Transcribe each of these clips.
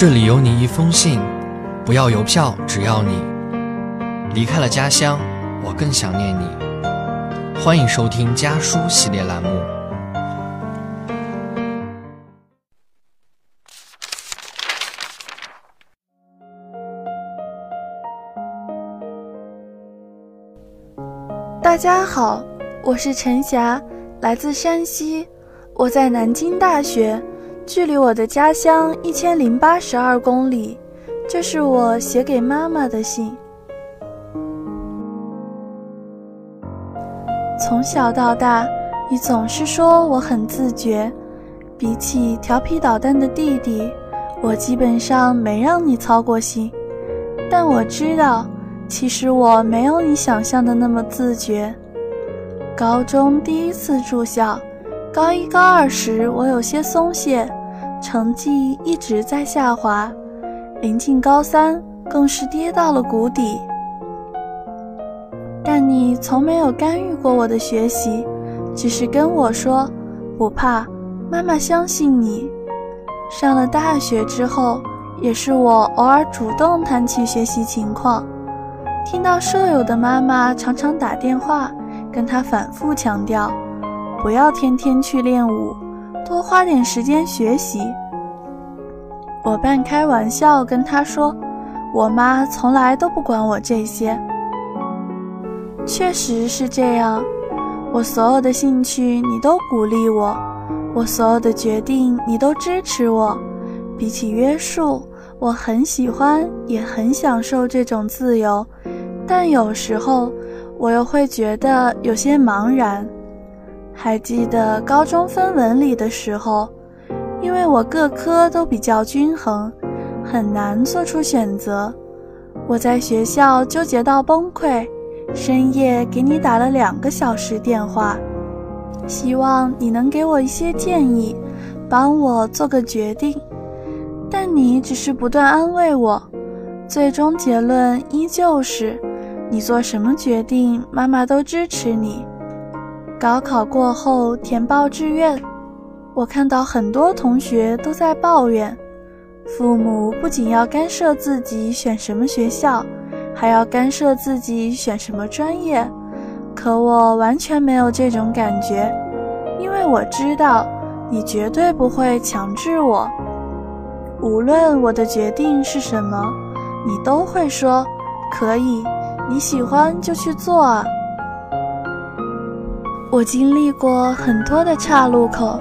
这里有你一封信，不要邮票，只要你离开了家乡，我更想念你。欢迎收听家书系列栏目。大家好，我是陈霞，来自山西，我在南京大学，距离我的家乡一千零八十二公里。这是我写给妈妈的信。从小到大，你总是说我很自觉，比起调皮捣蛋的弟弟，我基本上没让你操过心。但我知道。其实我没有你想象的那么自觉。高中第一次住校，高一高二时我有些松懈，成绩一直在下滑，临近高三更是跌到了谷底。但你从没有干预过我的学习，只是跟我说不怕，妈妈相信你。上了大学之后，也是我偶尔主动谈起学习情况。听到舍友的妈妈常常打电话，跟他反复强调，不要天天去练舞，多花点时间学习。我半开玩笑跟他说，我妈从来都不管我这些。确实是这样，我所有的兴趣你都鼓励我，我所有的决定你都支持我。比起约束，我很喜欢，也很享受这种自由。但有时候，我又会觉得有些茫然。还记得高中分文理的时候，因为我各科都比较均衡，很难做出选择。我在学校纠结到崩溃，深夜给你打了两个小时电话，希望你能给我一些建议，帮我做个决定。但你只是不断安慰我，最终结论依旧是。你做什么决定，妈妈都支持你。高考过后填报志愿，我看到很多同学都在抱怨，父母不仅要干涉自己选什么学校，还要干涉自己选什么专业。可我完全没有这种感觉，因为我知道你绝对不会强制我。无论我的决定是什么，你都会说可以。你喜欢就去做啊！我经历过很多的岔路口，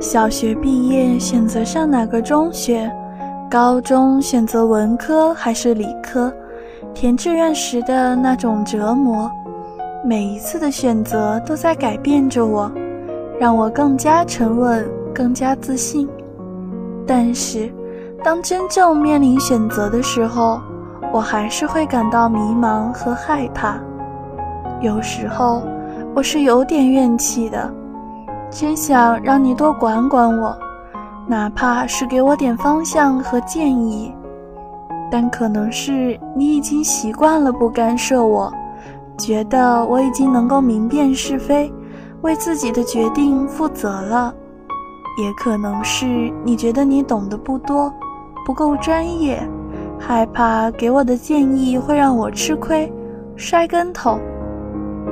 小学毕业选择上哪个中学，高中选择文科还是理科，填志愿时的那种折磨，每一次的选择都在改变着我，让我更加沉稳，更加自信。但是，当真正面临选择的时候，我还是会感到迷茫和害怕，有时候我是有点怨气的，真想让你多管管我，哪怕是给我点方向和建议。但可能是你已经习惯了不干涉我，觉得我已经能够明辨是非，为自己的决定负责了；也可能是你觉得你懂得不多，不够专业。害怕给我的建议会让我吃亏、摔跟头，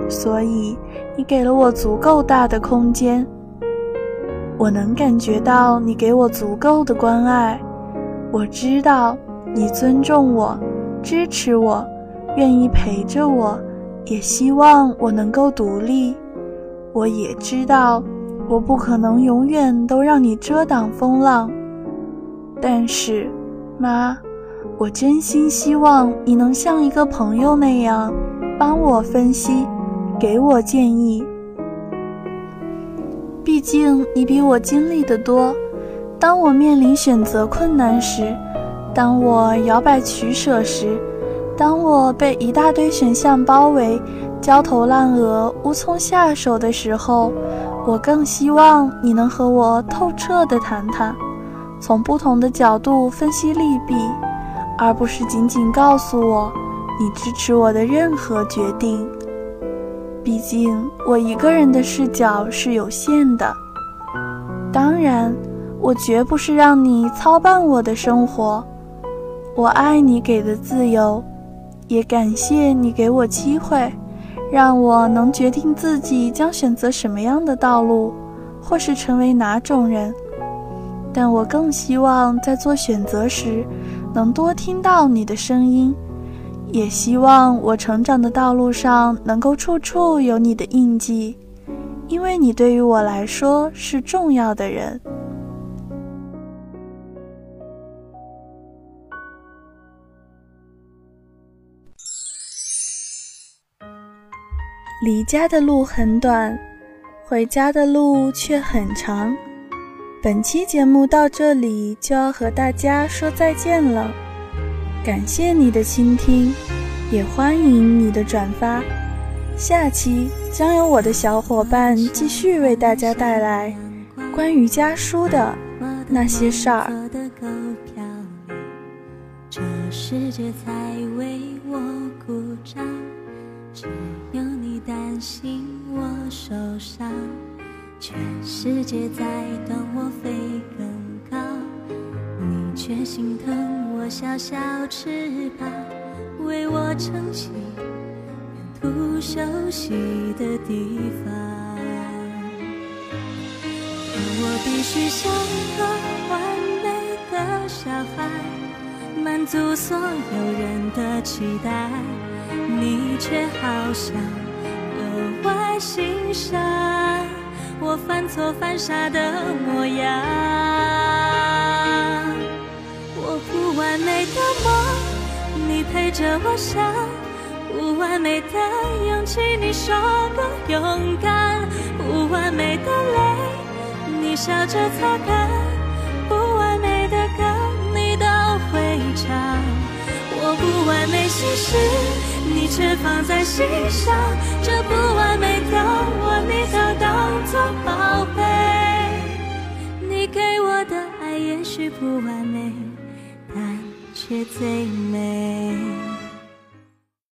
所以你给了我足够大的空间。我能感觉到你给我足够的关爱，我知道你尊重我、支持我、愿意陪着我，也希望我能够独立。我也知道我不可能永远都让你遮挡风浪，但是，妈。我真心希望你能像一个朋友那样，帮我分析，给我建议。毕竟你比我经历的多。当我面临选择困难时，当我摇摆取舍时，当我被一大堆选项包围，焦头烂额，无从下手的时候，我更希望你能和我透彻的谈谈，从不同的角度分析利弊。而不是仅仅告诉我你支持我的任何决定。毕竟我一个人的视角是有限的。当然，我绝不是让你操办我的生活。我爱你给的自由，也感谢你给我机会，让我能决定自己将选择什么样的道路，或是成为哪种人。但我更希望在做选择时，能多听到你的声音，也希望我成长的道路上能够处处有你的印记，因为你对于我来说是重要的人。离家的路很短，回家的路却很长。本期节目到这里就要和大家说再见了，感谢你的倾听，也欢迎你的转发。下期将由我的小伙伴继续为大家带来关于家书的那些事儿。这世界才为我鼓掌，只有你担心我受伤。全世界在等我飞更，却心疼我小小翅膀，为我撑起沿途休息的地方。而我必须像个完美的小孩，满足所有人的期待，你却好像格外欣赏。我犯错犯傻的模样，我不完美的梦，你陪着我想；不完美的勇气，你说够勇敢；不完美的泪，你笑着擦干；不完美的歌，你都会唱。我不完美心事，你却放在心上。这不完美的我，你都当作宝贝。你给我的爱也许不完美，也最美。